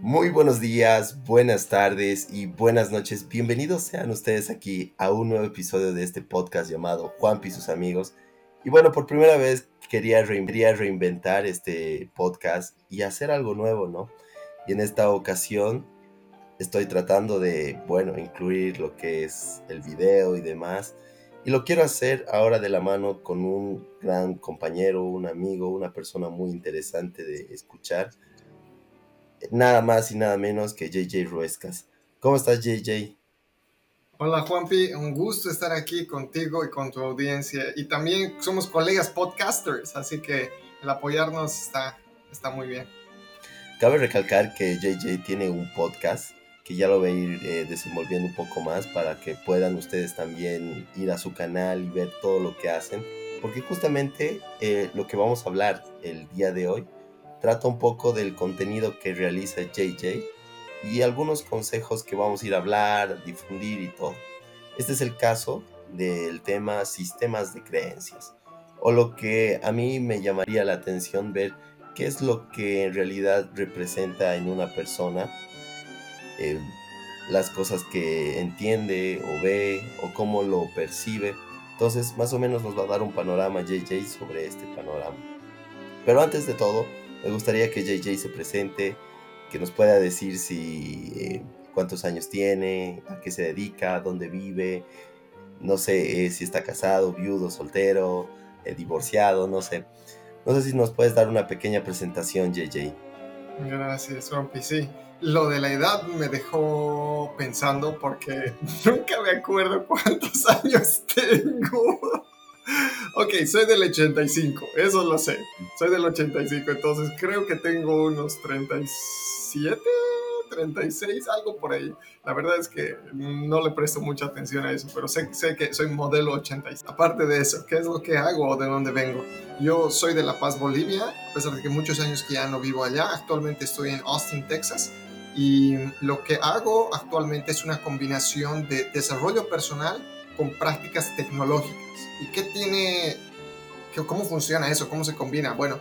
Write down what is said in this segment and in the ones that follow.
Muy buenos días, buenas tardes y buenas noches. Bienvenidos sean ustedes aquí a un nuevo episodio de este podcast llamado Juanpi y sus amigos. Y bueno, por primera vez quería, reinventar este podcast y hacer algo nuevo, ¿no? Y en esta ocasión estoy tratando de, bueno, incluir lo que es el video y demás. Y lo quiero hacer ahora de la mano con un gran compañero, un amigo, una persona muy interesante de escuchar nada más y nada menos que JJ Ruescas. ¿Cómo estás, JJ? Hola, Juanpi. Un gusto estar aquí contigo y con tu audiencia. Y también somos colegas podcasters, así que el apoyarnos está, está muy bien. Cabe recalcar que JJ tiene un podcast que ya lo voy a ir eh, desenvolviendo un poco más para que puedan ustedes también ir a su canal y ver todo lo que hacen. Porque justamente eh, lo que vamos a hablar el día de hoy trata un poco del contenido que realiza JJ y algunos consejos que vamos a ir a hablar, difundir y todo. Este es el caso del tema sistemas de creencias o lo que a mí me llamaría la atención ver qué es lo que en realidad representa en una persona eh, las cosas que entiende o ve o cómo lo percibe. Entonces, más o menos nos va a dar un panorama JJ sobre este panorama. Pero antes de todo, me gustaría que JJ se presente, que nos pueda decir si eh, cuántos años tiene, a qué se dedica, dónde vive, no sé eh, si está casado, viudo, soltero, eh, divorciado, no sé. No sé si nos puedes dar una pequeña presentación, JJ. Gracias, Rompi. Sí, lo de la edad me dejó pensando porque nunca me acuerdo cuántos años tengo. Ok, soy del 85, eso lo sé. Soy del 85, entonces creo que tengo unos 37, 36, algo por ahí. La verdad es que no le presto mucha atención a eso, pero sé, sé que soy modelo 86. Aparte de eso, ¿qué es lo que hago o de dónde vengo? Yo soy de La Paz, Bolivia, a pesar de que muchos años que ya no vivo allá. Actualmente estoy en Austin, Texas. Y lo que hago actualmente es una combinación de desarrollo personal con prácticas tecnológicas. ¿Y qué tiene, cómo funciona eso? ¿Cómo se combina? Bueno,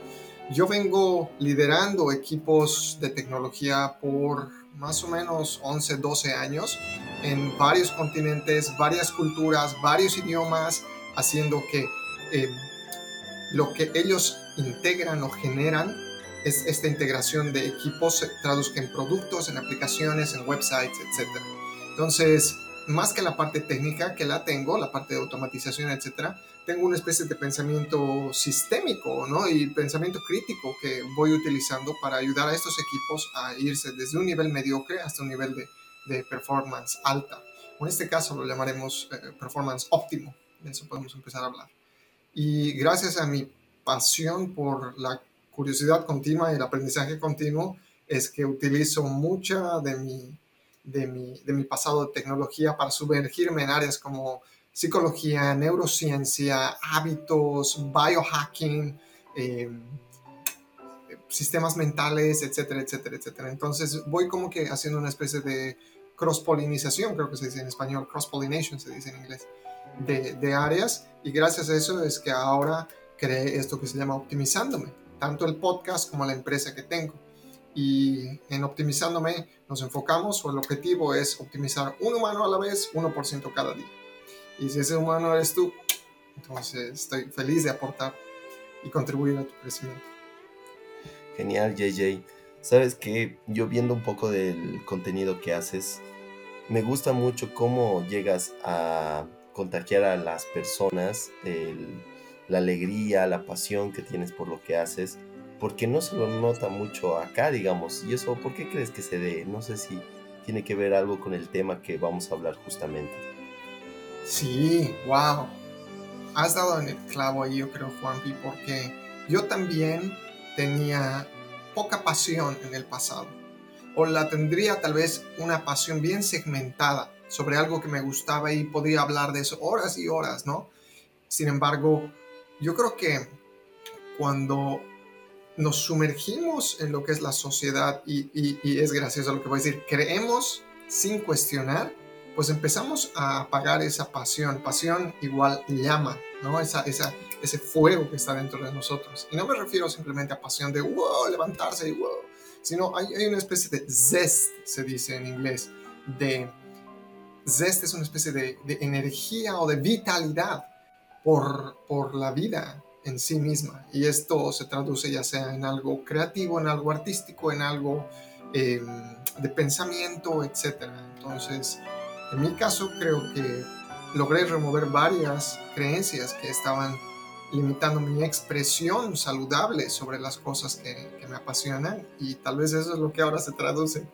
yo vengo liderando equipos de tecnología por más o menos 11, 12 años en varios continentes, varias culturas, varios idiomas, haciendo que eh, lo que ellos integran o generan es esta integración de equipos traduzca en productos, en aplicaciones, en websites, etc. Entonces, más que la parte técnica que la tengo, la parte de automatización, etcétera, tengo una especie de pensamiento sistémico, ¿no? Y pensamiento crítico que voy utilizando para ayudar a estos equipos a irse desde un nivel mediocre hasta un nivel de, de performance alta. en este caso lo llamaremos eh, performance óptimo. De eso podemos empezar a hablar. Y gracias a mi pasión por la curiosidad continua y el aprendizaje continuo, es que utilizo mucha de mi de mi, de mi pasado de tecnología para sumergirme en áreas como psicología, neurociencia, hábitos, biohacking, em, sistemas mentales, etcétera, etcétera, etcétera. Entonces voy como que haciendo una especie de cross-polinización, creo que se dice en español, cross-pollination se dice en inglés, de, de áreas y gracias a eso es que ahora creé esto que se llama optimizándome, tanto el podcast como la empresa que tengo y en optimizándome nos enfocamos o el objetivo es optimizar un humano a la vez, 1% cada día. Y si ese humano eres tú, entonces estoy feliz de aportar y contribuir a tu crecimiento. Genial, JJ. Sabes que yo viendo un poco del contenido que haces, me gusta mucho cómo llegas a contagiar a las personas la alegría, la pasión que tienes por lo que haces porque no se lo nota mucho acá, digamos. ¿Y eso por qué crees que se dé? No sé si tiene que ver algo con el tema que vamos a hablar justamente. Sí, wow. Has dado en el clavo ahí, yo creo, Juanpi, porque yo también tenía poca pasión en el pasado. O la tendría tal vez una pasión bien segmentada sobre algo que me gustaba y podría hablar de eso horas y horas, ¿no? Sin embargo, yo creo que cuando nos sumergimos en lo que es la sociedad y, es gracioso lo que voy a decir, creemos sin cuestionar, pues empezamos a apagar esa pasión. Pasión igual llama, ¿no? Esa, esa, ese fuego que está dentro de nosotros. Y no me refiero simplemente a pasión de wow, levantarse y wow, sino hay, hay una especie de zest, se dice en inglés, de zest es una especie de, de energía o de vitalidad por, por la vida en sí misma. Y esto se traduce ya sea en algo creativo, en algo artístico, en algo eh, de pensamiento, etc. Entonces, en mi caso creo que logré remover varias creencias que estaban limitando mi expresión saludable sobre las cosas que, me apasionan y tal vez eso es lo que ahora se traduce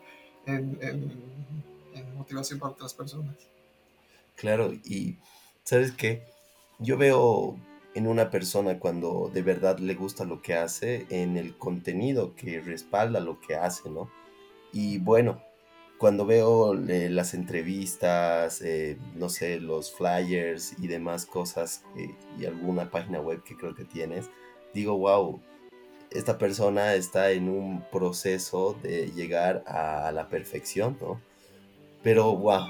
en, en motivación para otras personas. Claro, y sabes qué, yo veo en una persona cuando de verdad le gusta lo que hace, en el contenido que respalda lo que hace, ¿no? Y bueno, cuando veo eh, las entrevistas, eh, no sé, los flyers y demás cosas y alguna página web que creo que tienes, digo, wow, esta persona está en un proceso de llegar a la perfección, ¿no? Pero, wow,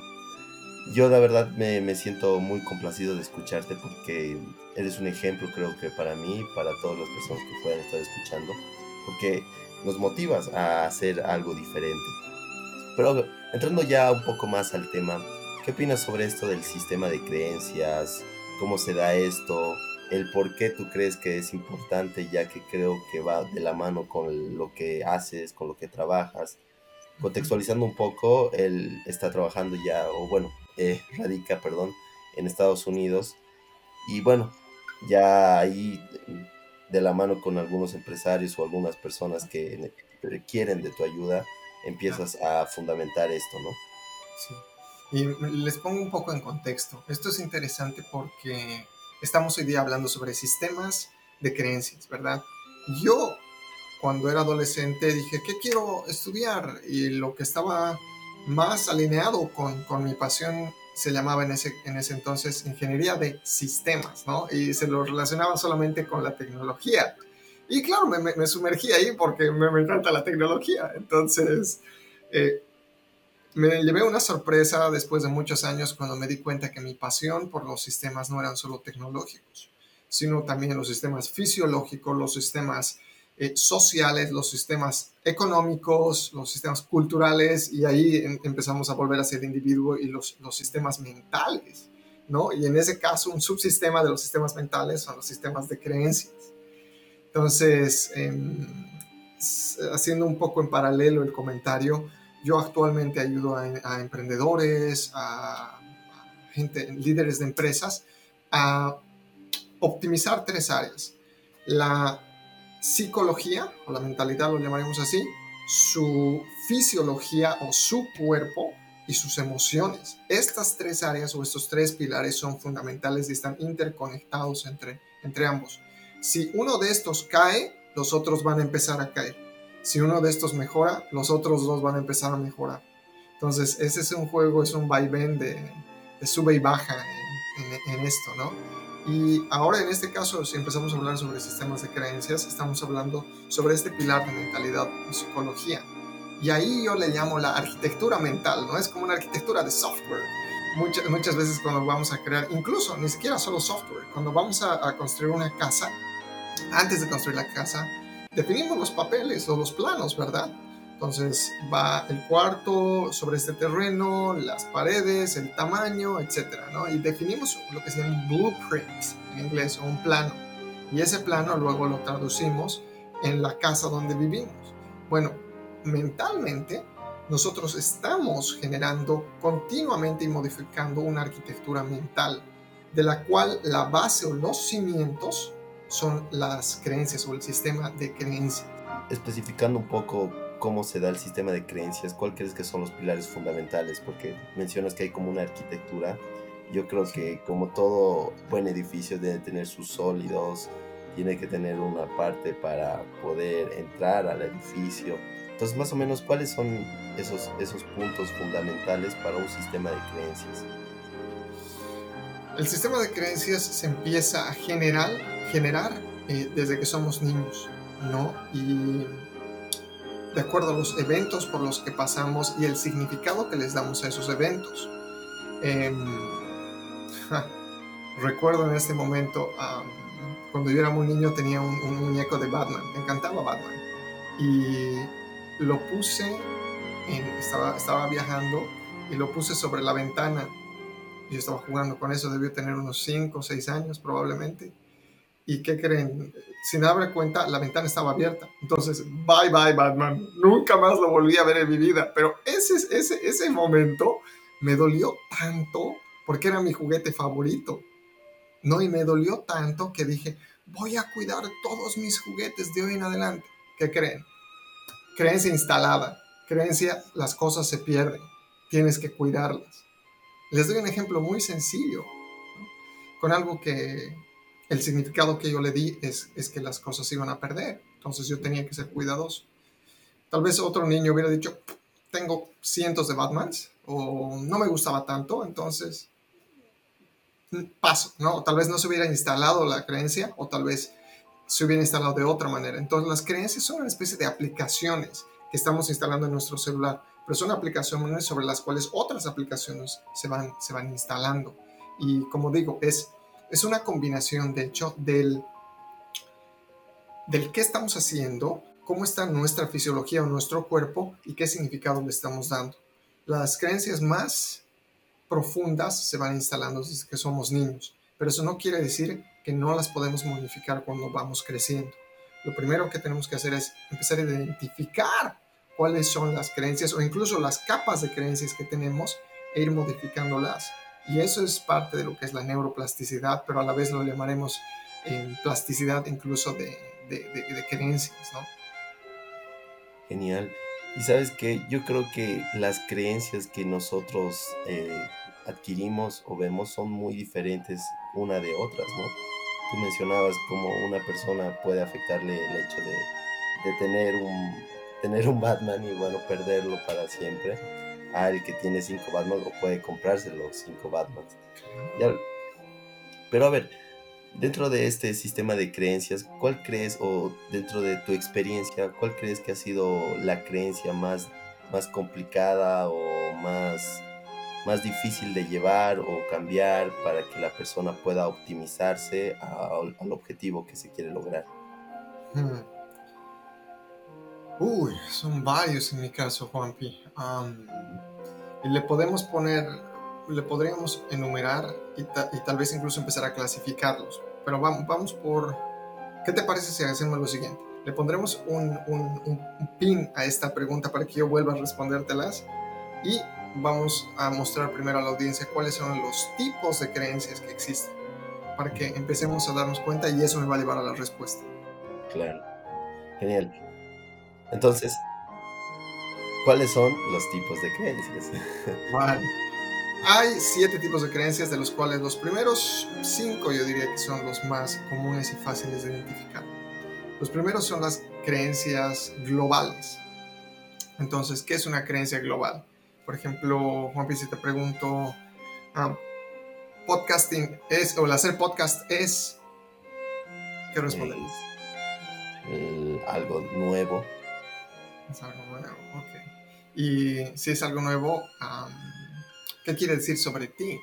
yo la verdad me, me, siento muy complacido de escucharte porque eres un ejemplo creo que para mí, para todas las personas que puedan estar escuchando, porque nos motivas a hacer algo diferente. Pero entrando ya un poco más al tema, ¿qué opinas sobre esto del sistema de creencias? ¿Cómo se da esto? ¿El por qué tú crees que es importante ya que creo que va de la mano con lo que haces, con lo que trabajas? Contextualizando un poco, él está trabajando ya, o bueno, eh, radica, perdón, en Estados Unidos. Y bueno, ya ahí de la mano con algunos empresarios o algunas personas que requieren de tu ayuda, empiezas a fundamentar esto, ¿no? Sí. Y les pongo un poco en contexto. Esto es interesante porque estamos hoy día hablando sobre sistemas de creencias, ¿verdad? Yo, cuando era adolescente, dije, ¿qué quiero estudiar? Y lo que estaba más alineado con, con mi pasión se llamaba en ese, en ese entonces ingeniería de sistemas, ¿no? Y se lo relacionaba solamente con la tecnología. Y claro, me, me, sumergí ahí porque me, me, encanta la tecnología. Entonces, eh, me llevé una sorpresa después de muchos años cuando me di cuenta que mi pasión por los sistemas no eran solo tecnológicos, sino también los sistemas fisiológicos, los sistemas eh, sociales, los sistemas económicos, los sistemas culturales, y ahí em, empezamos a volver a ser individuo y los, los sistemas mentales, ¿no? Y en ese caso, un subsistema de los sistemas mentales son los sistemas de creencias. Entonces, em, haciendo un poco en paralelo el comentario, yo actualmente ayudo a, a emprendedores, a, a gente, líderes de empresas, a optimizar tres áreas. La psicología, o la mentalidad lo llamaremos así, su fisiología o su cuerpo y sus emociones. Estas tres áreas o estos tres pilares son fundamentales y están interconectados entre, entre ambos. Si uno de estos cae, los otros van a empezar a caer. Si uno de estos mejora, los otros dos van a empezar a mejorar. Entonces, ese es un juego, es un vaivén de, de sube y baja en esto, ¿no? Y ahora en este caso, si empezamos a hablar sobre sistemas de creencias, estamos hablando sobre este pilar de mentalidad y psicología. Y ahí yo le llamo la arquitectura mental, ¿no? Es como una arquitectura de software. Muchas, muchas veces cuando vamos a crear, incluso ni siquiera solo software, cuando vamos a, a construir una casa, antes de construir la casa, definimos los papeles o los planos, ¿verdad? Entonces va el cuarto sobre este terreno, las paredes, el tamaño, etcétera, ¿no? Y definimos lo que se llama blueprints en inglés o un plano. Y ese plano luego lo traducimos en la casa donde vivimos. Bueno, mentalmente nosotros estamos generando continuamente y modificando una arquitectura mental de la cual la base o los cimientos son las creencias o el sistema de creencias. Especificando un poco cómo se da el sistema de creencias, cuál crees que son los pilares fundamentales, porque mencionas que hay como una arquitectura. Yo creo que como todo buen edificio debe tener sus sólidos, tiene que tener una parte para poder entrar al edificio. Entonces, más o menos, ¿cuáles son esos, esos puntos fundamentales para un sistema de creencias? El sistema de creencias se empieza a generar, generar eh, desde que somos niños, ¿no? Y de acuerdo a los eventos por los que pasamos y el significado que les damos a esos eventos. Eh, recuerdo en este momento, cuando yo era muy niño tenía un, muñeco de Batman, me encantaba Batman. Y lo puse, estaba, estaba viajando y lo puse sobre la ventana. Yo estaba jugando con eso, debió tener unos 5 o 6 años probablemente. ¿Y qué creen? Sin darme cuenta, la ventana estaba abierta. Entonces, bye bye Batman. Nunca más lo volví a ver en mi vida. Pero ese, ese, ese momento me dolió tanto porque era mi juguete favorito. No, y me dolió tanto que dije, voy a cuidar todos mis juguetes de hoy en adelante. ¿Qué creen? Creencia instalada. Creencia, las cosas se pierden. Tienes que cuidarlas. Les doy un ejemplo muy sencillo, con algo que el significado que yo le di es, es que las cosas se iban a perder. Entonces yo tenía que ser cuidadoso. Tal vez otro niño hubiera dicho, tengo cientos de Batmans o no me gustaba tanto, entonces paso, ¿no? Tal vez no se hubiera instalado la creencia o tal vez se hubiera instalado de otra manera. Entonces las creencias son una especie de aplicaciones que estamos instalando en nuestro celular, pero son aplicaciones sobre las cuales otras aplicaciones se van, se van instalando. Y como digo, es, es una combinación, de hecho, del, del qué estamos haciendo, cómo está nuestra fisiología o nuestro cuerpo y qué significado le estamos dando. Las creencias más profundas se van instalando desde que somos niños, pero eso no quiere decir que no las podemos modificar cuando vamos creciendo. Lo primero que tenemos que hacer es empezar a identificar cuáles son las creencias o incluso las capas de creencias que tenemos e ir modificándolas. Y eso es parte de lo que es la neuroplasticidad, pero a la vez lo llamaremos eh, plasticidad incluso de, de, creencias, ¿no? Genial. Y sabes que yo creo que las creencias que nosotros eh, adquirimos o vemos son muy diferentes una de otras, ¿no? Tú mencionabas cómo una persona puede afectarle el hecho de, de tener, un, tener un Batman y bueno, perderlo para siempre al que tiene cinco Batman o puede comprarse los cinco Batmans. pero a ver, dentro de este sistema de creencias, ¿cuál crees o dentro de tu experiencia, cuál crees que ha sido la creencia más, más complicada o más, más difícil de llevar o cambiar para que la persona pueda optimizarse al objetivo que se quiere lograr? Hmm. Uy, son varios en mi caso, Juanpi. Y le podemos poner le podríamos enumerar y, tal vez incluso empezar a clasificarlos. Pero vamos, vamos por... ¿Qué te parece si hacemos lo siguiente? Le pondremos un, un, pin a esta pregunta para que yo vuelva a respondértelas y vamos a mostrar primero a la audiencia cuáles son los tipos de creencias que existen para que empecemos a darnos cuenta y eso me va a llevar a la respuesta. Claro. Genial. Entonces, ¿cuáles son los tipos de creencias? Vale. Hay siete tipos de creencias, de los cuales los primeros cinco yo diría que son los más comunes y fáciles de identificar. Los primeros son las creencias globales. Entonces, ¿qué es una creencia global? Por ejemplo, Juan si te pregunto, ah, podcasting es, o el hacer podcast es, ¿qué respondes? algo nuevo. Es algo nuevo, ok. Y si es algo nuevo, ¿Qué quiere decir sobre ti?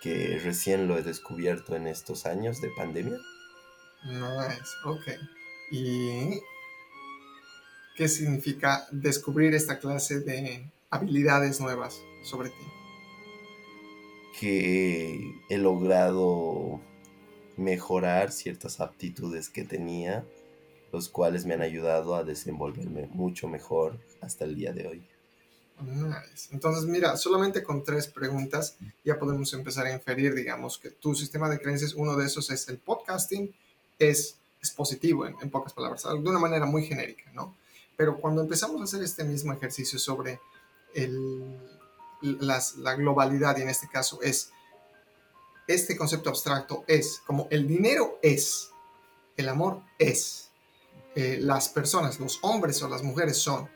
Que recién lo he descubierto en estos años de pandemia. Nice, ok. ¿Y qué significa descubrir esta clase de habilidades nuevas sobre ti? Que he logrado mejorar ciertas aptitudes que tenía, los cuales me han ayudado a desenvolverme mucho mejor hasta el día de hoy. Entonces, mira, solamente con tres preguntas ya podemos empezar a inferir, digamos, que tu sistema de creencias, uno de esos es el podcasting, es, es positivo en, pocas palabras, de una manera muy genérica, ¿no? Pero cuando empezamos a hacer este mismo ejercicio sobre el, la globalidad, y en este caso es, este concepto abstracto es, como el dinero es, el amor es, eh, las personas, los hombres o las mujeres son,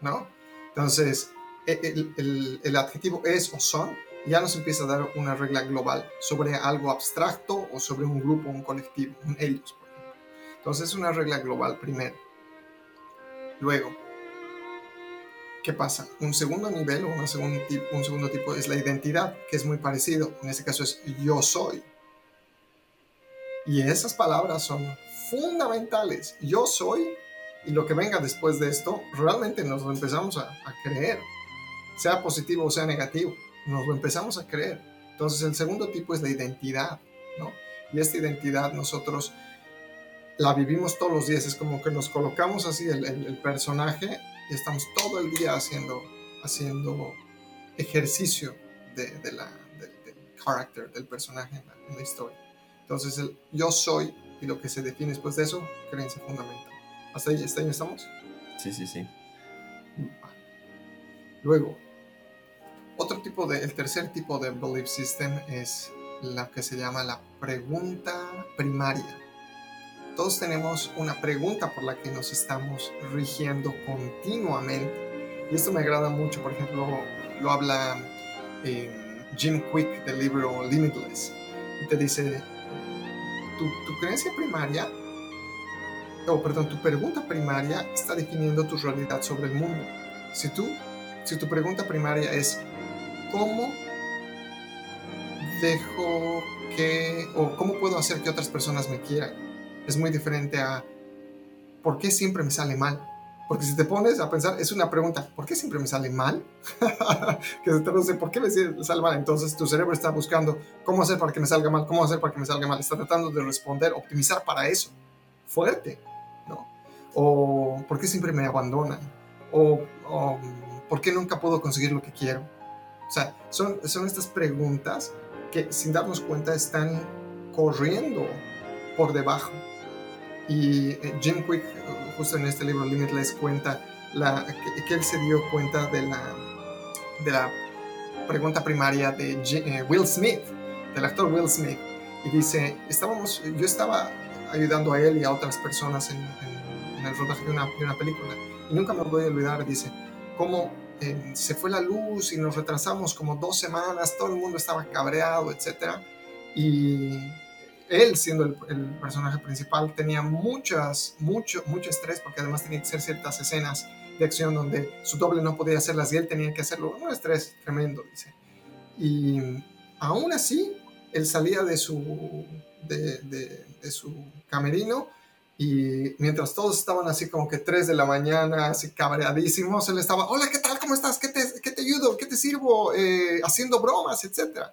¿no? Entonces, e, el, adjetivo es o son ya nos empieza a dar una regla global sobre algo abstracto o sobre un grupo, un colectivo, un ellos, por ejemplo. Entonces, es una regla global primero. Luego, ¿qué pasa? Un segundo nivel o un segundo, tipo, un segundo tipo es la identidad, que es muy parecido. En este caso es yo soy. Y esas palabras son fundamentales. Yo soy Y lo que venga después de esto, realmente nos lo empezamos a, creer, sea positivo o sea negativo, nos lo empezamos a creer. Entonces el segundo tipo es la identidad, ¿no? Y esta identidad nosotros la vivimos todos los días, es como que nos colocamos así el, personaje y estamos todo el día haciendo, haciendo ejercicio de, de la, del carácter del personaje en la, en la, historia. Entonces el yo soy y lo que se define después de eso, creencia fundamental. ¿Hasta ahí, hasta ahí estamos? Sí, sí, sí. Luego, otro tipo de, el tercer tipo de belief system es la que se llama la pregunta primaria todos tenemos una pregunta por la que nos estamos rigiendo continuamente. Y esto me agrada mucho, por ejemplo, lo habla eh, Jim Quick del libro Limitless. Y te dice, tu, tu creencia primaria, o perdón, tu pregunta primaria está definiendo tu realidad sobre el mundo. Si, tú, si tu pregunta primaria es, ¿cómo dejo que, o cómo puedo hacer que otras personas me quieran? es muy diferente a ¿por qué siempre me sale mal? Porque si te pones a pensar, es una pregunta, ¿por qué siempre me sale mal? que se traduce, ¿por qué me sale mal? Entonces tu cerebro está buscando cómo hacer para que me salga mal, cómo hacer para que me salga mal. Está tratando de responder, optimizar para eso. Fuerte, ¿no? O ¿por qué siempre me abandonan? O, o ¿por qué nunca puedo conseguir lo que quiero? O sea, son, son estas preguntas que sin darnos cuenta están corriendo por debajo y eh, Jim Quick, justo en este libro Limitless, cuenta la, que, él se dio cuenta de la, de la pregunta primaria de eh, Will Smith, del actor Will Smith. Y dice, estábamos, yo estaba ayudando a él y a otras personas en, en, el rodaje de una, de una, película. Y nunca me voy a olvidar, dice, cómo eh, se fue la luz y nos retrasamos como dos semanas, todo el mundo estaba cabreado, etc. Y él siendo el, personaje principal tenía muchas, mucho, mucho estrés porque además tenía que hacer ciertas escenas de acción donde su doble no podía hacerlas y él tenía que hacerlo. Un estrés tremendo, dice. Y aún así, él salía de su, de, camerino y mientras todos estaban así como que 3 de la mañana, así cabreadísimos, él estaba, hola, ¿qué tal? ¿Cómo estás? ¿Qué te, qué te ayudo? ¿Qué te sirvo? Eh, haciendo bromas, etcétera.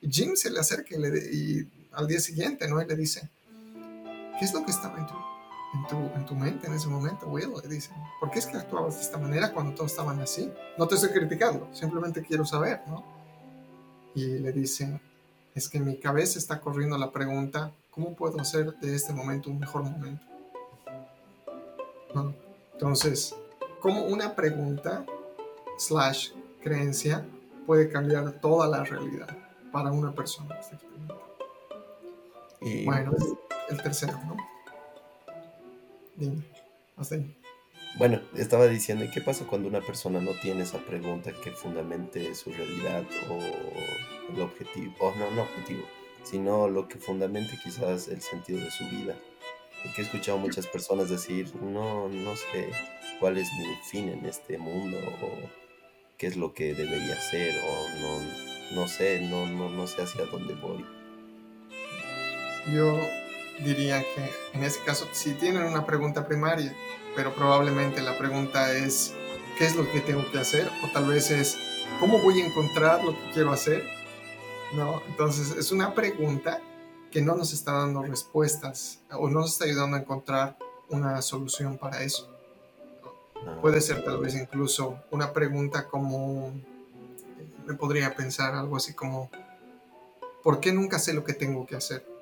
Y Jim se le acerca y, le, y al día siguiente, ¿no? Y le dice, ¿qué es lo que estaba en tu, en tu, en tu mente en ese momento, Will? Le dice, ¿por qué es que actuabas de esta manera cuando todos estaban así? No te estoy criticando, simplemente quiero saber, ¿no? Y le dice, es que en mi cabeza está corriendo la pregunta, ¿cómo puedo hacer de este momento un mejor momento? Entonces, ¿cómo una pregunta slash creencia puede cambiar toda la realidad para una persona? Y bueno, pues, el tercero, ¿no? Dime, hasta ahí. Bueno, estaba diciendo, ¿qué pasa cuando una persona no tiene esa pregunta que fundamente su realidad o el objetivo, o no, no objetivo, sino lo que fundamente quizás el sentido de su vida? Porque he escuchado muchas personas decir, no, no sé cuál es mi fin en este mundo, o qué es lo que debería ser, o no, no sé, no, no, no sé hacia dónde voy yo diría que en ese caso sí tienen una pregunta primaria, pero probablemente la pregunta es ¿qué es lo que tengo que hacer? O tal vez es ¿cómo voy a encontrar lo que quiero hacer? ¿No? Entonces es una pregunta que no nos está dando respuestas o no nos está ayudando a encontrar una solución para eso. Puede ser tal vez incluso una pregunta como, me podría pensar algo así como, ¿por qué nunca sé lo que tengo que hacer?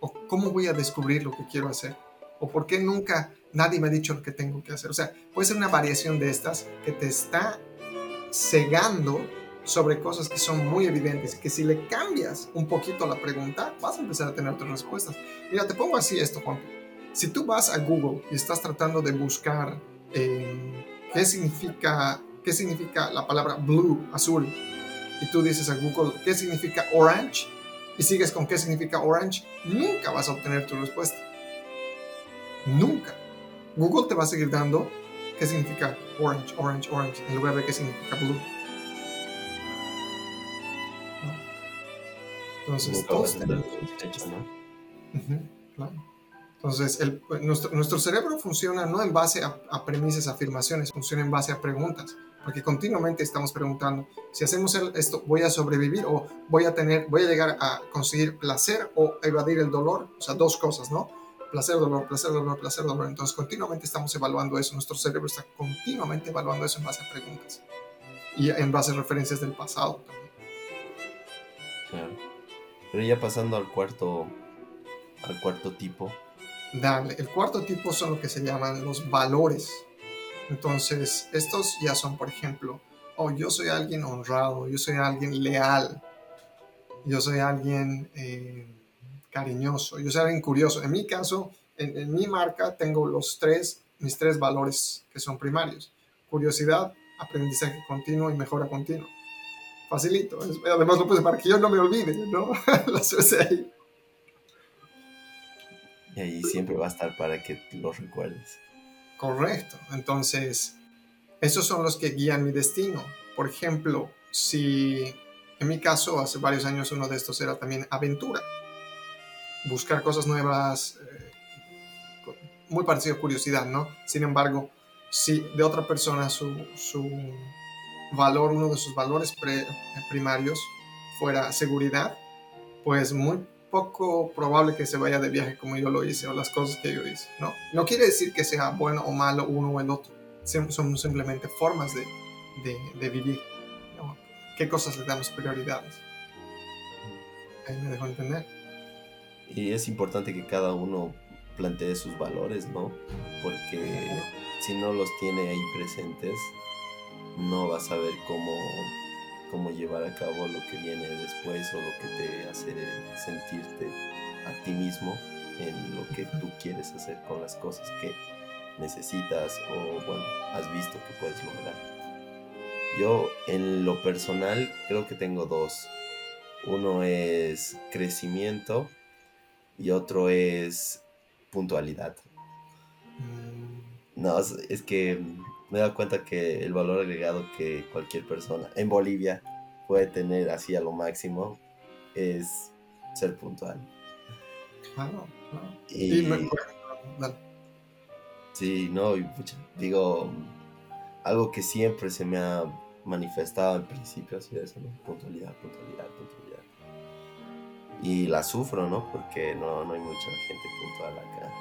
¿O cómo voy a descubrir lo que quiero hacer? ¿O por qué nunca nadie me ha dicho lo que tengo que hacer? O sea, puede ser una variación de estas que te está cegando sobre cosas que son muy evidentes que si le cambias un poquito la pregunta, vas a empezar a tener otras respuestas. Mira, te pongo así esto, Juan. Si tú vas a Google y estás tratando de buscar eh, qué, significa, qué significa la palabra blue, azul, y tú dices a Google qué significa orange, y sigues con qué significa orange, nunca vas a obtener tu respuesta. Nunca. Google te va a seguir dando qué significa orange, orange, orange, en lugar de qué significa blue. Entonces, todos tenemos... ¿no? claro. Entonces, el, nuestro, nuestro, cerebro funciona no en base a, a, premisas, afirmaciones, funciona en base a preguntas, porque continuamente estamos preguntando, si hacemos esto, ¿voy a sobrevivir o voy a, tener, voy a llegar a conseguir placer o evadir el dolor? O sea, dos cosas, ¿no? Placer, dolor, placer, dolor, placer, dolor. Entonces, continuamente estamos evaluando eso, nuestro cerebro está continuamente evaluando eso en base a preguntas y en base a referencias del pasado también. Claro. Pero ya pasando al cuarto, al cuarto tipo, Dale, el cuarto tipo son lo que se llaman los valores. Entonces, estos ya son, por ejemplo, oh, yo soy alguien honrado, yo soy alguien leal, yo soy alguien eh, cariñoso, yo soy alguien curioso. En mi caso, en, mi marca tengo los tres, mis tres valores que son primarios. Curiosidad, aprendizaje continuo y mejora continua. Facilito. Además lo puse para que yo no me olvide, ¿no? Las ahí. Y ahí siempre va a estar para que los recuerdes. Correcto. Entonces, esos son los que guían mi destino. Por ejemplo, si en mi caso, hace varios años uno de estos era también aventura. Buscar cosas nuevas, eh, muy parecido a curiosidad, ¿no? Sin embargo, si de otra persona su, su valor, uno de sus valores primarios fuera seguridad, pues muy poco probable que se vaya de viaje como yo lo hice o las cosas que yo hice, ¿no? No quiere decir que sea bueno o malo uno o el otro, son simplemente formas de, de, de vivir, ¿no? ¿Qué cosas le damos prioridades? Ahí me dejo entender. Y es importante que cada uno plantee sus valores, ¿no? Porque si no los tiene ahí presentes, no vas a ver cómo cómo llevar a cabo lo que viene después o lo que te hace sentirte a ti mismo en lo que tú quieres hacer con las cosas que necesitas o bueno, has visto que puedes lograr. Yo en lo personal creo que tengo dos. Uno es crecimiento y otro es puntualidad. Mm. No, es que me he dado cuenta que el valor agregado que cualquier persona en Bolivia puede tener así a lo máximo es ser puntual. Claro, Y, sí, no, y digo, algo que siempre se me ha manifestado en principio sido eso, ¿no? Puntualidad, puntualidad, puntualidad. Y la sufro, ¿no? Porque no, no hay mucha gente puntual acá.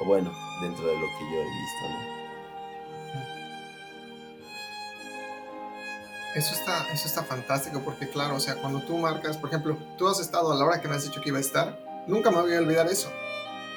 O bueno, dentro de lo que yo he visto, ¿no? Eso está, eso está fantástico porque claro, o sea, cuando tú marcas, por ejemplo, tú has estado a la hora que me has dicho que iba a estar, nunca me voy a olvidar eso.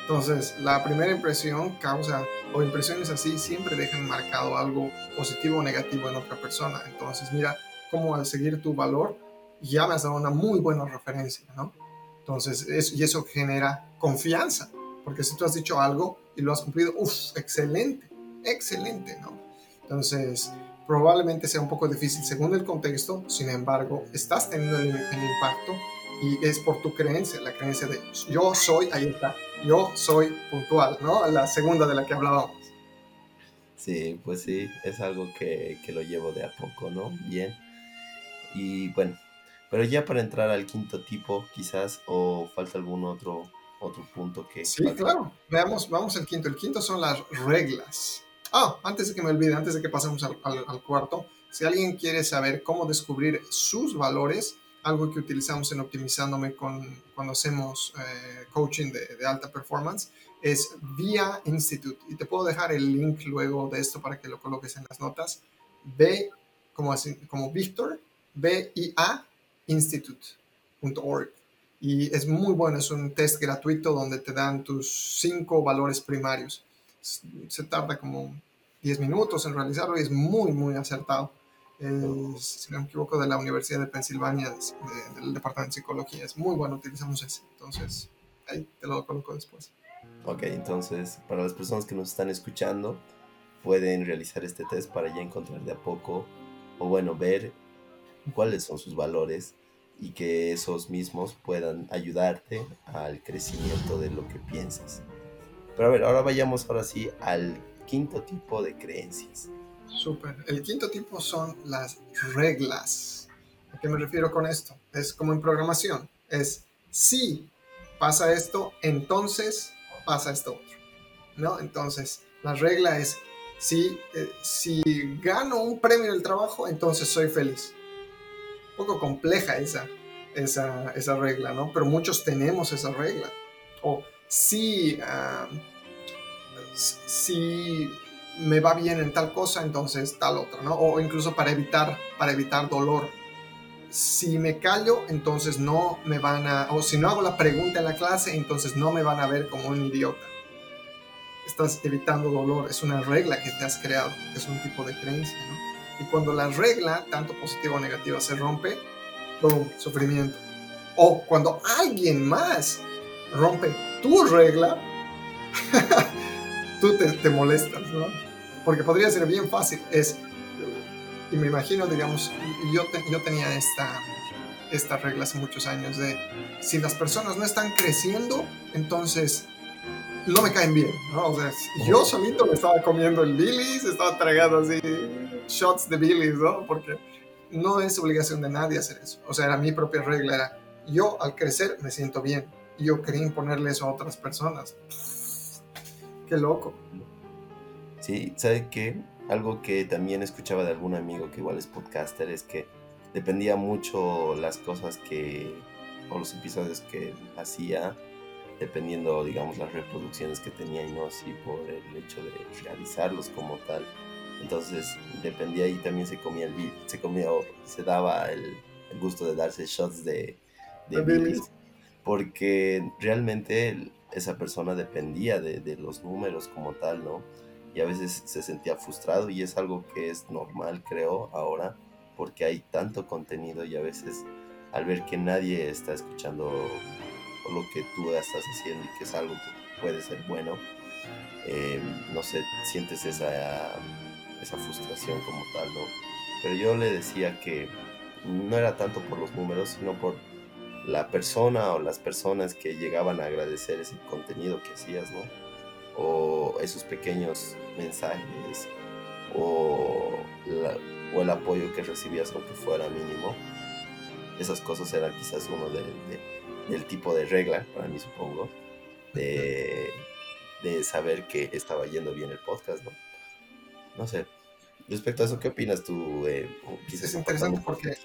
Entonces, la primera impresión causa, o impresiones así, siempre dejan marcado algo positivo o negativo en otra persona. Entonces, mira cómo al seguir tu valor, ya me has dado una muy buena referencia, ¿no? Entonces, eso, y eso genera confianza, porque si tú has dicho algo y lo has cumplido, uff, excelente, excelente, ¿no? Entonces, probablemente sea un poco difícil según el contexto, sin embargo, estás teniendo el, impacto y es por tu creencia, la creencia de yo soy, ahí está, yo soy puntual, ¿no? La segunda de la que hablábamos. Sí, pues sí, es algo que, que lo llevo de a poco, ¿no? Bien. Y bueno, pero ya para entrar al quinto tipo, quizás, o falta algún otro, otro punto que... Sí, claro, veamos, vamos al quinto. El quinto son las reglas. Ah, antes de que me olvide, antes de que pasemos al, cuarto, si alguien quiere saber cómo descubrir sus valores, algo que utilizamos en Optimizándome con, cuando hacemos eh, coaching de, alta performance, es VIA Institute. Y te puedo dejar el link luego de esto para que lo coloques en las notas. B como, así, como Víctor, B-I-A Institute.org. Y es muy bueno, es un test gratuito donde te dan tus cinco valores primarios. Se tarda como 10 minutos en realizarlo y es muy, muy acertado. si no me equivoco, de la Universidad de Pensilvania, del Departamento de Psicología. Es muy bueno, utilizamos ese. Entonces, ahí te lo coloco después. Ok, entonces, para las personas que nos están escuchando, pueden realizar este test para ya encontrar de a poco, o bueno, ver cuáles son sus valores y que esos mismos puedan ayudarte al crecimiento de lo que piensas. Pero a ver, ahora vayamos ahora sí al quinto tipo de creencias. Súper. El quinto tipo son las reglas. ¿A qué me refiero con esto? Es como en programación. Es si pasa esto, entonces pasa esto otro, ¿no? Entonces, la regla es, si, eh, si gano un premio en el trabajo, entonces soy feliz. Un poco compleja esa, esa, esa regla, ¿no? Pero muchos tenemos esa regla. O si, ah, si me va bien en tal cosa, entonces tal otra, ¿no? O incluso para evitar, para evitar dolor. Si me callo, entonces no me van a, o si no hago la pregunta en la clase, entonces no me van a ver como un idiota. Estás evitando dolor, es una regla que te has creado, es un tipo de creencia, ¿no? Y cuando la regla, tanto positiva o negativa, se rompe, boom, sufrimiento. O cuando alguien más rompe tu regla, tú te, te molestas, ¿no? porque podría ser bien fácil, es, y me imagino, digamos, yo, yo tenía esta, esta regla hace muchos años de, si las personas no están creciendo, entonces no me caen bien, ¿no? O sea, yo solito me estaba comiendo el Billy's, estaba tragando así shots de Billy's, ¿no? Porque no es obligación de nadie hacer eso. O sea, era mi propia regla, era yo al crecer me siento bien. Yo quería imponerle eso a otras personas. Qué loco. Sí, ¿sabe qué? Algo que también escuchaba de algún amigo que igual es podcaster es que dependía mucho las cosas que, o los episodios que hacía, dependiendo, digamos, las reproducciones que tenía y no así por el hecho de realizarlos como tal. Entonces, dependía y también se comía el se comía se daba el, gusto de darse shots de, de porque realmente esa persona dependía de, de los números como tal, ¿no? y a veces se sentía frustrado y es algo que es normal creo ahora porque hay tanto contenido y a veces al ver que nadie está escuchando lo que tú estás haciendo y que es algo que puede ser bueno, eh, no sé, sientes esa, esa frustración como tal, ¿no? Pero yo le decía que no era tanto por los números, sino por la persona o las personas que llegaban a agradecer ese contenido que hacías, ¿no? O esos pequeños mensajes o, el apoyo que recibías aunque fuera mínimo. Esas cosas eran quizás uno del tipo de regla, para mí supongo, de, saber que estaba yendo bien el podcast, ¿no? No sé. Respecto a eso, ¿qué opinas tú? Eh, es interesante porque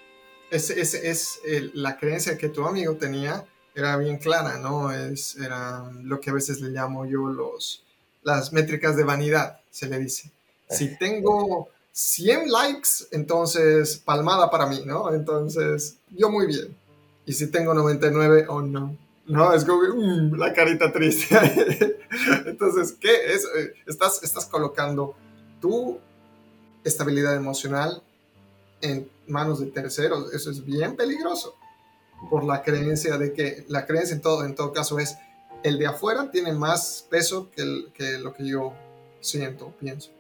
es, es, es la creencia que tu amigo tenía era bien clara, ¿no? Es, era lo que a veces le llamo yo los, las métricas de vanidad, se le dice. Si tengo 100 likes, entonces palmada para mí, ¿no? Entonces, yo muy bien. Y si tengo 99, oh no. No, es como mm, la carita triste. entonces, ¿qué es? Eh, estás, estás colocando tu estabilidad emocional en manos de terceros. Eso es bien peligroso. Por la creencia de que, la creencia en todo, en todo caso es, el de afuera tiene más peso que, que lo que yo siento, pienso,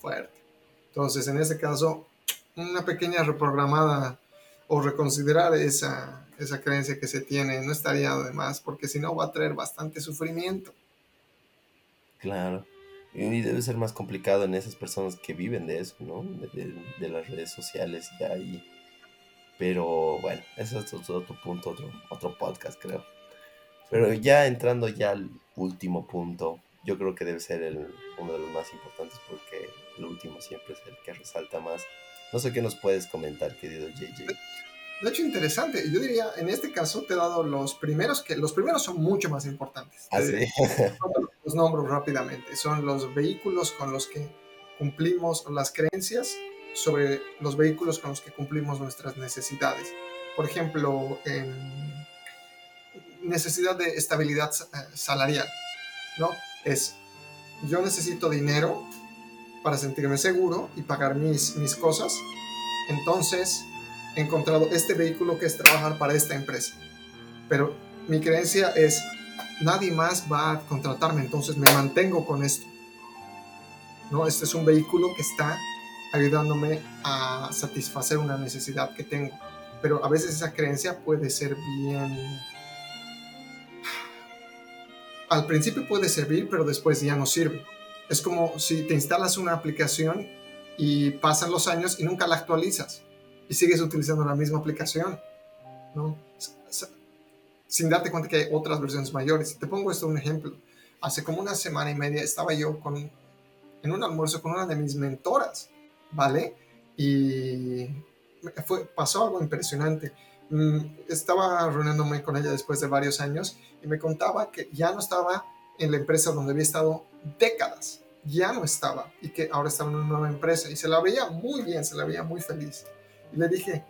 fuerte. Entonces, en ese caso, una pequeña reprogramada o reconsiderar esa, esa creencia que se tiene no estaría de más, porque si no va a traer bastante sufrimiento. Claro. Y debe ser más complicado en esas personas que viven de eso, ¿no? De, las redes sociales y ahí. Pero bueno, ese es otro, otro punto, otro, otro podcast, creo. Pero ya entrando ya al último punto, yo creo que debe ser el, uno de los más importantes porque el último siempre es el que resalta más. No sé qué nos puedes comentar, querido JJ. De hecho, interesante. Yo diría, en este caso te he dado los primeros, que los primeros son mucho más importantes. ¿Ah, sí? los nombro rápidamente. Son los vehículos con los que cumplimos las creencias sobre los vehículos con los que cumplimos nuestras necesidades. Por ejemplo, necesidad de estabilidad eh, salarial, ¿no? Es, yo necesito dinero para sentirme seguro y pagar mis, mis cosas, entonces encontrado este vehículo que es trabajar para esta empresa. Pero mi creencia es, nadie más va a contratarme, entonces me mantengo con esto. ¿no? Este es un vehículo que está ayudándome a satisfacer una necesidad que tengo. Pero a veces esa creencia puede ser bien al principio puede servir, pero después ya no sirve. Es como si te instalas una aplicación y pasan los años y nunca la actualizas y sigues utilizando la misma aplicación, ¿no? Sin darte cuenta que hay otras versiones mayores. Te pongo esto un ejemplo. hace como una semana y media estaba yo con, en un almuerzo con una de mis mentoras, ¿vale? Y fue, pasó algo impresionante. Mm, estaba reuniéndome con ella después de varios años y me contaba que ya no estaba en la empresa donde había estado décadas, ya no estaba y que ahora estaba en una nueva empresa y se la veía muy bien, se la veía muy feliz. Le dije,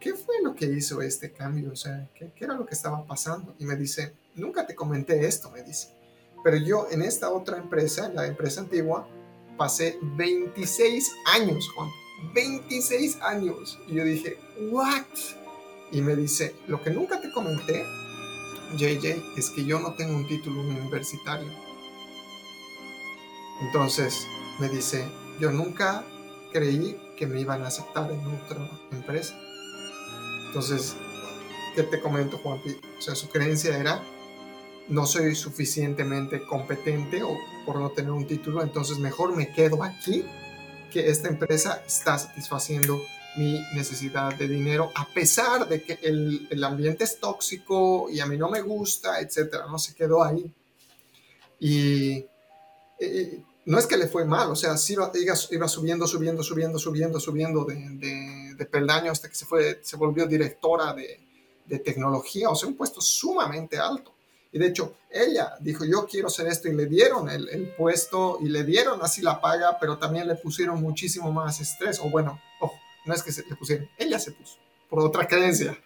¿qué fue lo que hizo este cambio? O sea, ¿qué, qué era lo que estaba pasando? Y me dice, nunca te comenté esto, me dice. Pero yo en esta otra empresa, en la empresa antigua, pasé 26 años, Juan. 26 años. Y yo dije, ¿what? Y me dice, lo que nunca te comenté, JJ, es que yo no tengo un título universitario. Entonces me dice, yo nunca creí que me iban a aceptar en otra empresa. Entonces, ¿qué te comento, Juan? O sea, su creencia era, no soy suficientemente competente o por no tener un título, entonces mejor me quedo aquí, que esta empresa está satisfaciendo mi necesidad de dinero, a pesar de que el, el ambiente es tóxico y a mí no me gusta, etcétera, no se quedó ahí. Y, no es que le fue mal, o sea, sí iba, iba subiendo, subiendo, subiendo, subiendo, subiendo de, de, peldaño hasta que se, volvió directora de, tecnología, o sea, un puesto sumamente alto. Y de hecho, ella dijo, yo quiero hacer esto y le dieron el, puesto y le dieron así la paga, pero también le pusieron muchísimo más estrés. O bueno, ojo, no es que se le pusieron, ella se puso por otra creencia.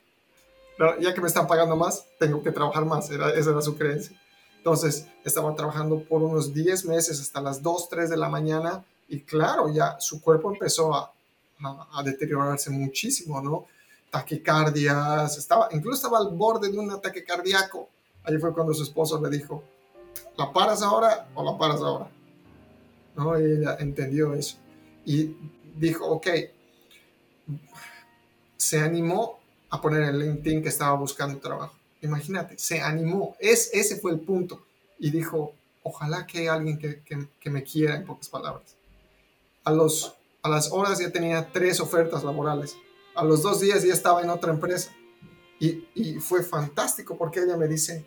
Ya que me están pagando más, tengo que trabajar más, era, esa era su creencia. Entonces, estaba trabajando por unos 10 meses hasta las 2, 3 de la mañana y claro, ya su cuerpo empezó a, deteriorarse muchísimo, ¿no? Taquicardias, estaba, incluso estaba al borde de un ataque cardíaco Ahí fue cuando su esposo le dijo, ¿la paras ahora o la paras ahora? ¿No? Y ella entendió eso. Y dijo, ok, se animó a poner en LinkedIn que estaba buscando trabajo. Imagínate, se animó. Es, ese fue el punto. Y dijo, ojalá que haya alguien que, me quiera, en pocas palabras. A, las horas ya tenía tres ofertas laborales. A los dos días ya estaba en otra empresa. Y, y, fue fantástico porque ella me dice,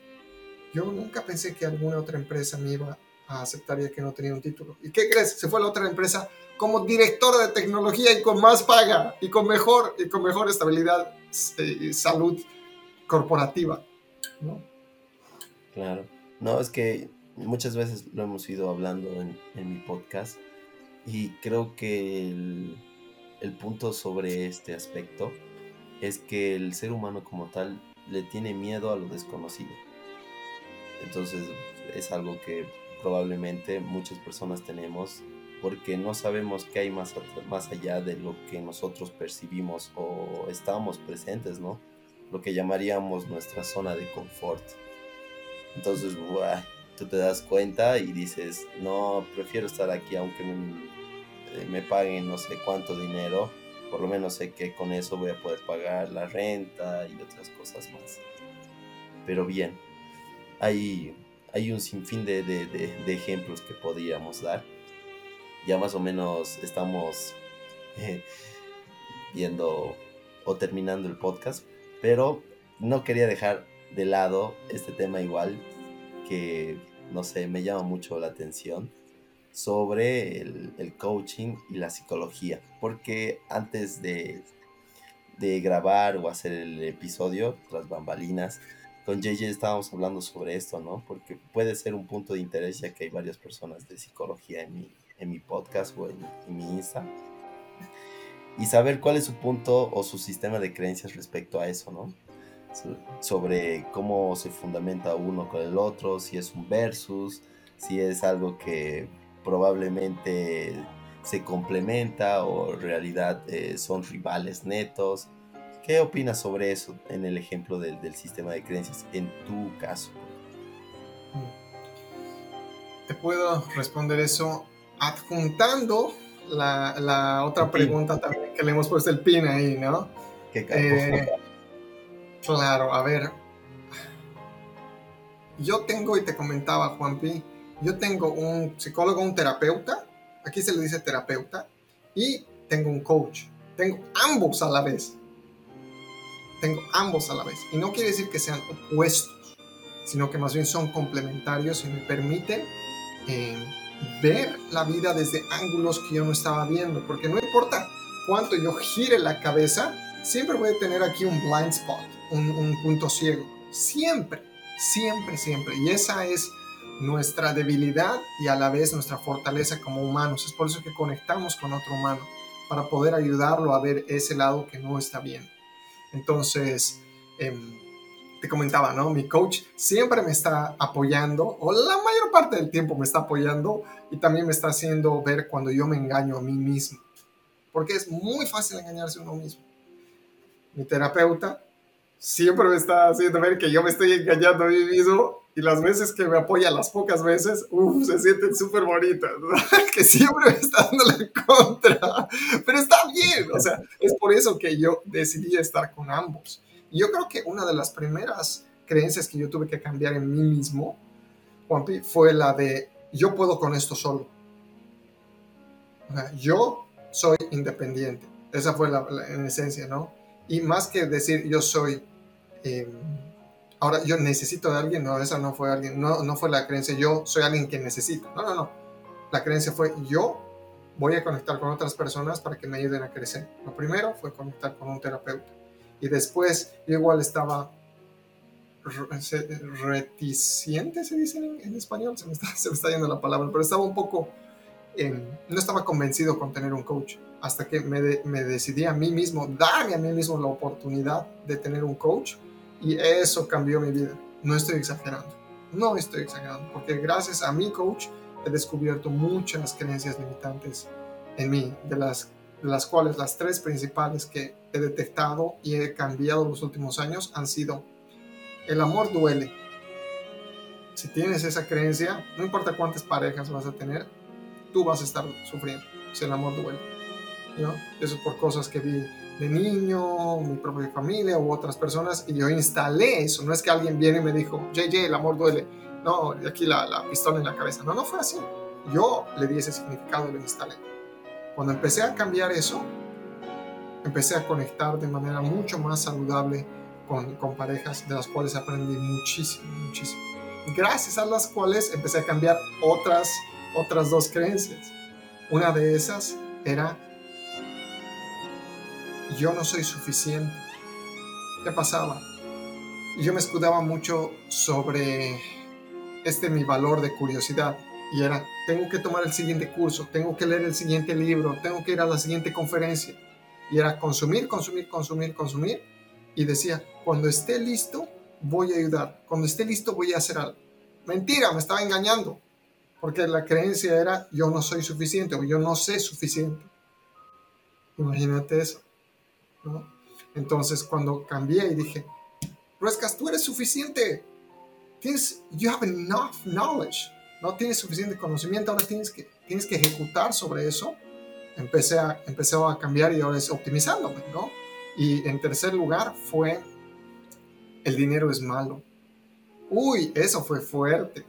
yo nunca pensé que alguna otra empresa me iba a aceptar ya que no tenía un título. ¿Y qué crees? Se fue a la otra empresa como directora de tecnología y con más paga y con mejor, y con mejor estabilidad y eh, salud corporativa. ¿no? Claro. No, es que muchas veces lo hemos ido hablando en, mi podcast y creo que el, el punto sobre este aspecto es que el ser humano como tal le tiene miedo a lo desconocido. Entonces es algo que probablemente muchas personas tenemos porque no sabemos qué hay más, más allá de lo que nosotros percibimos o estamos presentes, ¿no? Lo que llamaríamos nuestra zona de confort. Entonces, tú te das cuenta y dices, no, prefiero estar aquí aunque me, me paguen no sé cuánto dinero por lo menos sé que con eso voy a poder pagar la renta y otras cosas más. Pero bien, hay, hay un sinfín de ejemplos que podríamos dar. Ya más o menos estamos eh, viendo o terminando el podcast, pero no quería dejar de lado este tema igual que, no sé, me llama mucho la atención sobre el, coaching y la psicología. Porque antes de, de, grabar o hacer el episodio, tras bambalinas, con JJ estábamos hablando sobre esto, ¿no? Porque puede ser un punto de interés ya que hay varias personas de psicología en mi, en mi podcast o en, en mi Insta. Y saber cuál es su punto o su sistema de creencias respecto a eso, ¿no? sobre cómo se fundamenta uno con el otro, si es un versus, si es algo que probablemente se complementa o en realidad eh, son rivales netos. ¿Qué opinas sobre eso en el ejemplo del, del, sistema de creencias en tu caso? Te puedo responder eso adjuntando la, la otra pregunta también que le hemos puesto el pin ahí, ¿no? ¿Qué eh, claro, a ver. Yo tengo, y te comentaba, Juanpi, yo tengo un psicólogo, un terapeuta, aquí se le dice terapeuta, y tengo un coach. Tengo ambos a la vez. Tengo ambos a la vez. Y no quiere decir que sean opuestos. sino que más bien son complementarios y me permiten eh, ver la vida desde ángulos que yo no estaba viendo, porque no importa cuánto yo gire la cabeza, siempre voy a tener aquí un blind spot, un, un punto ciego, siempre, siempre, siempre, y esa es nuestra debilidad y a la vez nuestra fortaleza como humanos. Es por eso que conectamos con otro humano, para poder ayudarlo a ver ese lado que no está bien. Entonces, em, te comentaba, ¿no? Mi coach siempre me está apoyando, o la mayor parte del tiempo me está apoyando, y también me está haciendo ver cuando yo me engaño a mí mismo. Porque es muy fácil engañarse a uno mismo. Mi terapeuta siempre me está haciendo ver que yo me estoy engañando a mí mismo y las veces que me apoya, las pocas veces, se sienten súper bonitas, que siempre me está dando la contra, pero está bien, o sea, es por eso que yo decidí estar con ambos. Yo creo que una de las primeras creencias que yo tuve que cambiar en mí mismo, Juanpi, fue la de yo puedo con esto solo. yo soy independiente. Esa fue la, en esencia, ¿no? Y más que decir yo soy... Eh, ahora yo necesito de alguien, no, esa no fue alguien, no, no fue la creencia, yo soy alguien que necesito, no, no, no, la creencia fue yo voy a conectar con otras personas para que me ayuden a crecer. Lo primero fue conectar con un terapeuta y después yo igual estaba reticente, se dice en, español, se me, está, se me, está, yendo la palabra, pero estaba un poco, no estaba convencido con tener un coach, hasta que me, me decidí a mí mismo, darme a mí mismo la oportunidad de tener un coach y eso cambió mi vida. No estoy exagerando. No estoy exagerando. Porque gracias a mi coach he descubierto muchas creencias limitantes en mí, de las, de las cuales las tres principales que he detectado y he cambiado los últimos años han sido el amor duele. Si tienes esa creencia, no importa cuántas parejas vas a tener, tú vas a estar sufriendo si el amor duele. ¿no? Eso es por cosas que vi de niño, mi propia familia u otras personas, y yo instalé eso. No es que alguien viene y me dijo, JJ, el amor duele. No, aquí la, la pistola en la cabeza. No, no fue así. Yo le di ese significado y lo instalé. Cuando empecé a cambiar eso, empecé a conectar de manera mucho más saludable con, con parejas de las cuales aprendí muchísimo, muchísimo. Gracias a las cuales empecé a cambiar otras, otras dos creencias. Una de esas era yo no soy suficiente. ¿Qué pasaba? Yo me escudaba mucho sobre este mi valor de curiosidad y era, tengo que tomar el siguiente curso, tengo que leer el siguiente libro, tengo que ir a la siguiente conferencia. Y era consumir, consumir, consumir, consumir. Y decía, cuando esté listo, voy a ayudar. Cuando esté listo, voy a hacer algo. Mentira, me estaba engañando. Porque la creencia era, yo no soy suficiente o yo no sé suficiente. Imagínate eso. Entonces, cuando cambié y dije, Ruescas, tú eres suficiente. Tienes, you have enough knowledge. No tienes suficiente conocimiento, ahora tienes que, tienes que ejecutar sobre eso. Empecé a, empecé a cambiar y ahora es optimizándome, ¿no? Y en tercer lugar fue, el dinero es malo. Uy, eso fue fuerte.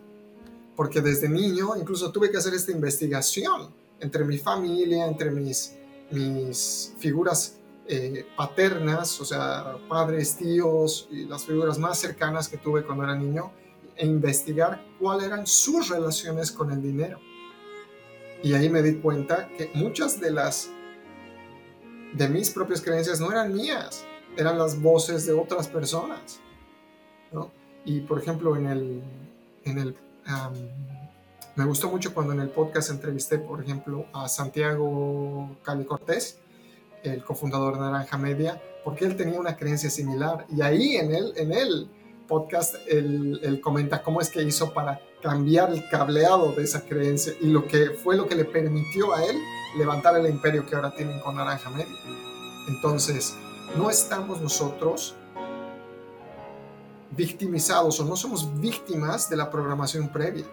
Porque desde niño incluso tuve que hacer esta investigación entre mi familia, entre mis, mis figuras eh, paternas, o sea, padres, tíos y las figuras más cercanas que tuve cuando era niño, e investigar cuáles eran sus relaciones con el dinero. Y ahí me di cuenta que muchas de las de mis propias creencias no eran mías, eran las voces de otras personas. Y por ejemplo, en el, en el me gustó mucho cuando en el podcast entrevisté, por ejemplo, a Santiago Cali Cortés, el cofundador de Naranja Media, porque él tenía una creencia similar. Y ahí en el, en el podcast él, comenta cómo es que hizo para cambiar el cableado de esa creencia y lo que fue lo que le permitió a él levantar el imperio que ahora tienen con Naranja Media. Entonces, no estamos nosotros victimizados o no somos víctimas de la programación previa.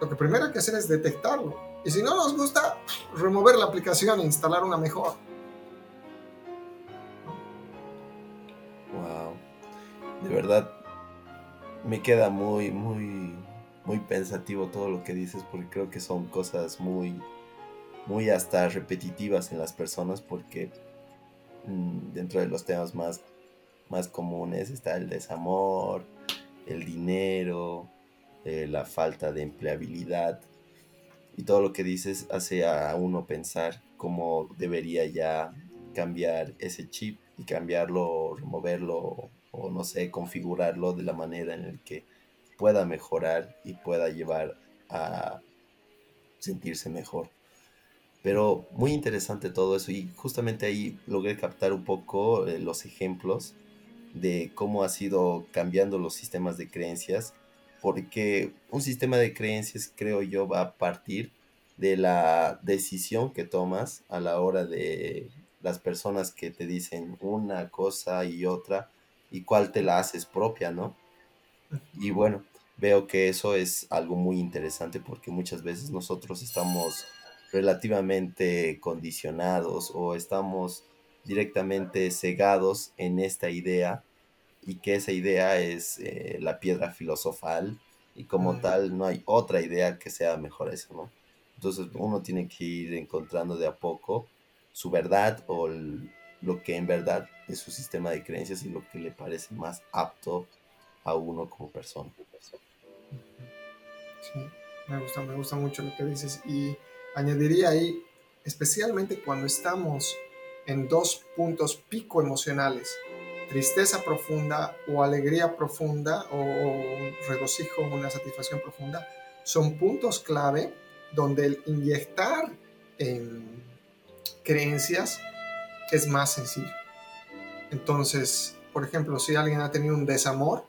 Lo que primero hay que hacer es detectarlo. Y si no nos gusta, remover la aplicación e instalar una mejor. de verdad me queda muy, muy, muy pensativo todo lo que dices porque creo que son cosas muy, muy hasta repetitivas en las personas porque mm, dentro de los temas más, más comunes está el desamor, el dinero, eh, la falta de empleabilidad y todo lo que dices hace a uno pensar cómo debería ya cambiar ese chip y cambiarlo, removerlo o no sé, configurarlo de la manera en la que pueda mejorar y pueda llevar a sentirse mejor. Pero muy interesante todo eso y justamente ahí logré captar un poco eh, los ejemplos de cómo ha sido cambiando los sistemas de creencias, porque un sistema de creencias creo yo va a partir de la decisión que tomas a la hora de las personas que te dicen una cosa y otra y cuál te la haces propia, ¿no? Y bueno, veo que eso es algo muy interesante porque muchas veces nosotros estamos relativamente condicionados o estamos directamente cegados en esta idea y que esa idea es eh, la piedra filosofal y como tal no hay otra idea que sea mejor eso, ¿no? Entonces uno tiene que ir encontrando de a poco su verdad o lo que en verdad es su sistema de creencias y lo que le parece más apto a uno como persona. Sí, me gusta, me gusta mucho lo que dices y añadiría ahí, especialmente cuando estamos en dos puntos pico emocionales, tristeza profunda o alegría profunda o regocijo, una satisfacción profunda, son puntos clave donde el inyectar en creencias es más sencillo. Entonces, por ejemplo, si alguien ha tenido un desamor,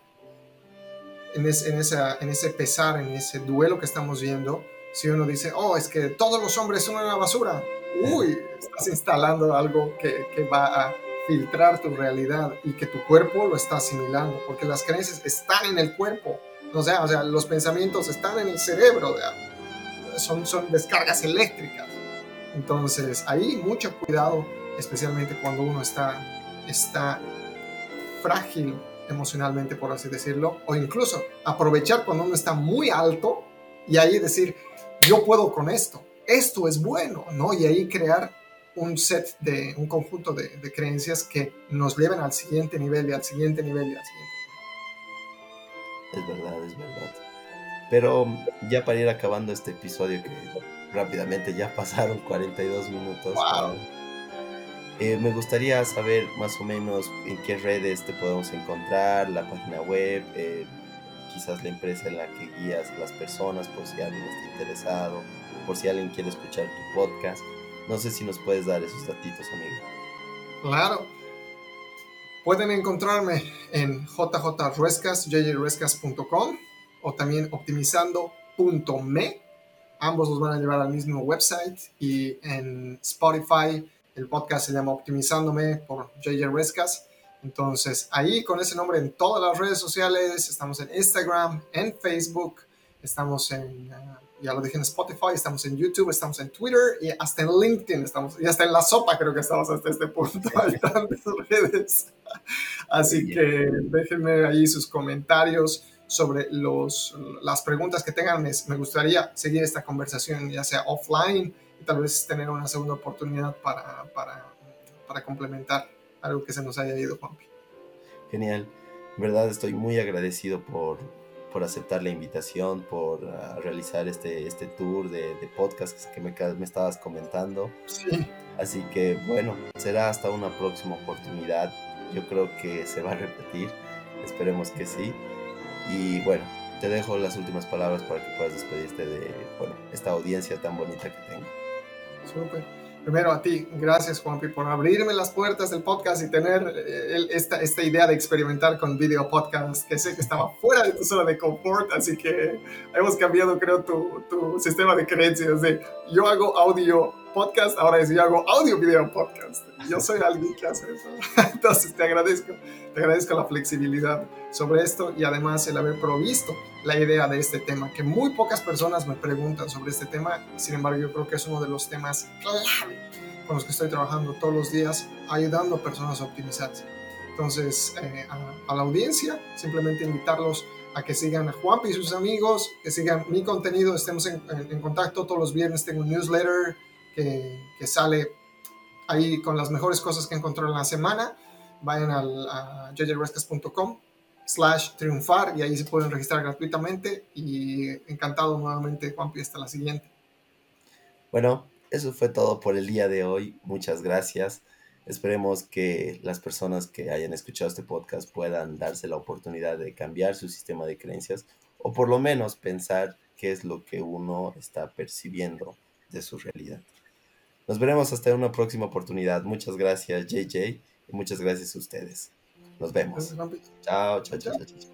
en, en, esa, en ese pesar, en ese duelo que estamos viendo, si uno dice, oh, es que todos los hombres son una basura, uy, estás instalando algo que, que va a filtrar tu realidad y que tu cuerpo lo está asimilando, porque las creencias están en el cuerpo, o sea, o sea los pensamientos están en el cerebro, son, son descargas eléctricas. Entonces, ahí mucho cuidado, especialmente cuando uno está, está frágil emocionalmente, por así decirlo, o incluso aprovechar cuando uno está muy alto y ahí decir, yo puedo con esto, esto es bueno, ¿no? Y ahí crear un set de, un conjunto de, de creencias que nos lleven al siguiente nivel y al siguiente nivel y al siguiente nivel. Es verdad, es verdad. Pero ya para ir acabando este episodio que rápidamente ya pasaron 42 minutos. Eh, me gustaría saber más o menos en qué redes te podemos encontrar, la página web, eh, quizás la empresa en la que guías a las personas, por si alguien está interesado, por si alguien quiere escuchar tu podcast. No sé si nos puedes dar esos datitos, amigo. Claro. Pueden encontrarme en jjruescas, jjruescas.com o también optimizando.me ambos los van a llevar al mismo website y en Spotify el podcast se llama Optimizándome por JJ Rescas. Entonces ahí con ese nombre en todas las redes sociales, estamos en Instagram, en Facebook, estamos en, uh, ya lo dije en Spotify, estamos en YouTube, estamos en Twitter y hasta en LinkedIn estamos, y hasta en la sopa creo que estamos hasta este punto, hay tantas redes. Así que déjenme ahí sus comentarios sobre los, las preguntas que tengan. Me, gustaría seguir esta conversación, ya sea offline, tal vez tener una segunda oportunidad para, para, para complementar algo que se nos haya ido, Juanpi. Genial. En verdad estoy muy agradecido por, por aceptar la invitación, por uh, realizar este, este tour de, de podcast que me, me estabas comentando. Sí. Así que bueno, será hasta una próxima oportunidad. Yo creo que se va a repetir. Esperemos que sí. Y bueno, te dejo las últimas palabras para que puedas despedirte de bueno, esta audiencia tan bonita que tengo. Súper. Primero a ti, gracias Juanpi por abrirme las puertas del podcast y tener eh, esta, esta idea de experimentar con video podcast, que sé que estaba fuera de tu zona de confort, así que hemos cambiado creo tu, tu sistema de creencias de yo hago audio podcast, ahora es yo hago audio video podcast. Yo soy alguien que hace eso. Entonces te agradezco, te agradezco la flexibilidad sobre esto y además el haber provisto la idea de este tema, que muy pocas personas me preguntan sobre este tema, sin embargo yo creo que es uno de los temas clave con los que estoy trabajando todos los días, ayudando a personas a optimizarse. Entonces, eh, a, la audiencia, simplemente invitarlos a que sigan a Juanpi y sus amigos, que sigan mi contenido, estemos en, en contacto todos los viernes, tengo un newsletter, que, sale ahí con las mejores cosas que encontró en la semana. Vayan al, a jjrescas.com slash triunfar y ahí se pueden registrar gratuitamente y encantado nuevamente Juanpi hasta la siguiente. Bueno, eso fue todo por el día de hoy. Muchas gracias. Esperemos que las personas que hayan escuchado este podcast puedan darse la oportunidad de cambiar su sistema de creencias o por lo menos pensar qué es lo que uno está percibiendo de su realidad. Nos veremos hasta una próxima oportunidad. Muchas gracias, JJ, y muchas gracias a ustedes. Nos vemos. Chao, chao, chao, chao. chao.